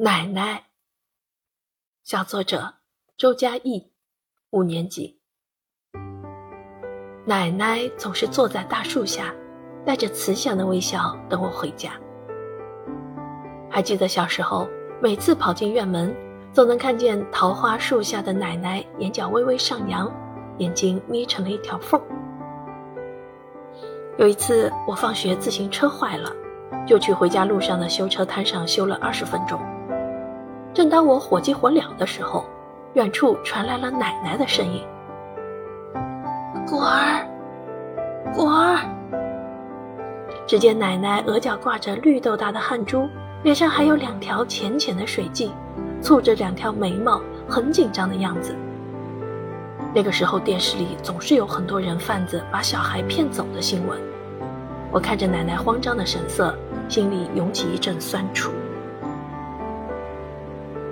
奶奶。小作者周佳艺，五年级。奶奶总是坐在大树下，带着慈祥的微笑等我回家。还记得小时候，每次跑进院门，总能看见桃花树下的奶奶眼角微微上扬，眼睛眯成了一条缝。有一次，我放学自行车坏了。就去回家路上的修车摊上修了二十分钟。正当我火急火燎的时候，远处传来了奶奶的声音：“果儿，果儿。”只见奶奶额角挂着绿豆大的汗珠，脸上还有两条浅浅的水迹，蹙着两条眉毛，很紧张的样子。那个时候电视里总是有很多人贩子把小孩骗走的新闻。我看着奶奶慌张的神色。心里涌起一阵酸楚，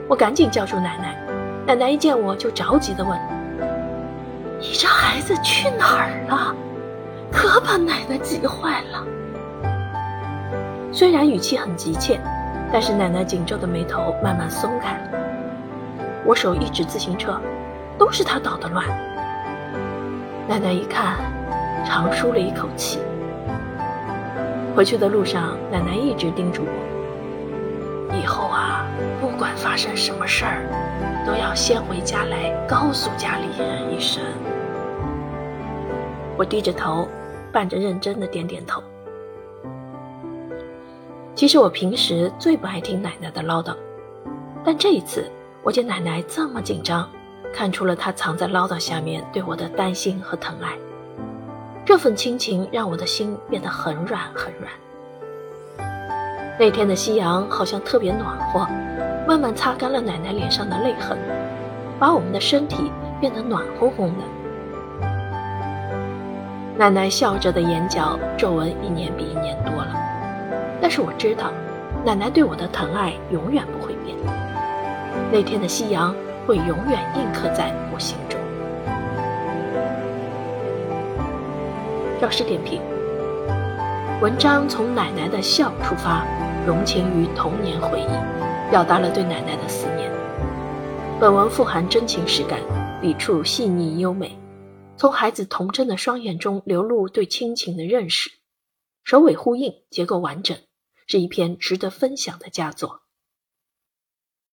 我赶紧叫住奶奶。奶奶一见我就着急地问：“你这孩子去哪儿了？可把奶奶急坏了。”虽然语气很急切，但是奶奶紧皱的眉头慢慢松开了。我手一指自行车，都是他捣的乱。奶奶一看，长舒了一口气。回去的路上，奶奶一直叮嘱我：“以后啊，不管发生什么事儿，都要先回家来告诉家里人一声。”我低着头，伴着认真的点点头。其实我平时最不爱听奶奶的唠叨，但这一次我见奶奶这么紧张，看出了她藏在唠叨下面对我的担心和疼爱。这份亲情让我的心变得很软很软。那天的夕阳好像特别暖和，慢慢擦干了奶奶脸上的泪痕，把我们的身体变得暖烘烘的。奶奶笑着的眼角皱纹一年比一年多了，但是我知道，奶奶对我的疼爱永远不会变。那天的夕阳会永远印刻在我心中。教师点评：文章从奶奶的笑出发，融情于童年回忆，表达了对奶奶的思念。本文富含真情实感，笔触细腻优美，从孩子童真的双眼中流露对亲情的认识，首尾呼应，结构完整，是一篇值得分享的佳作。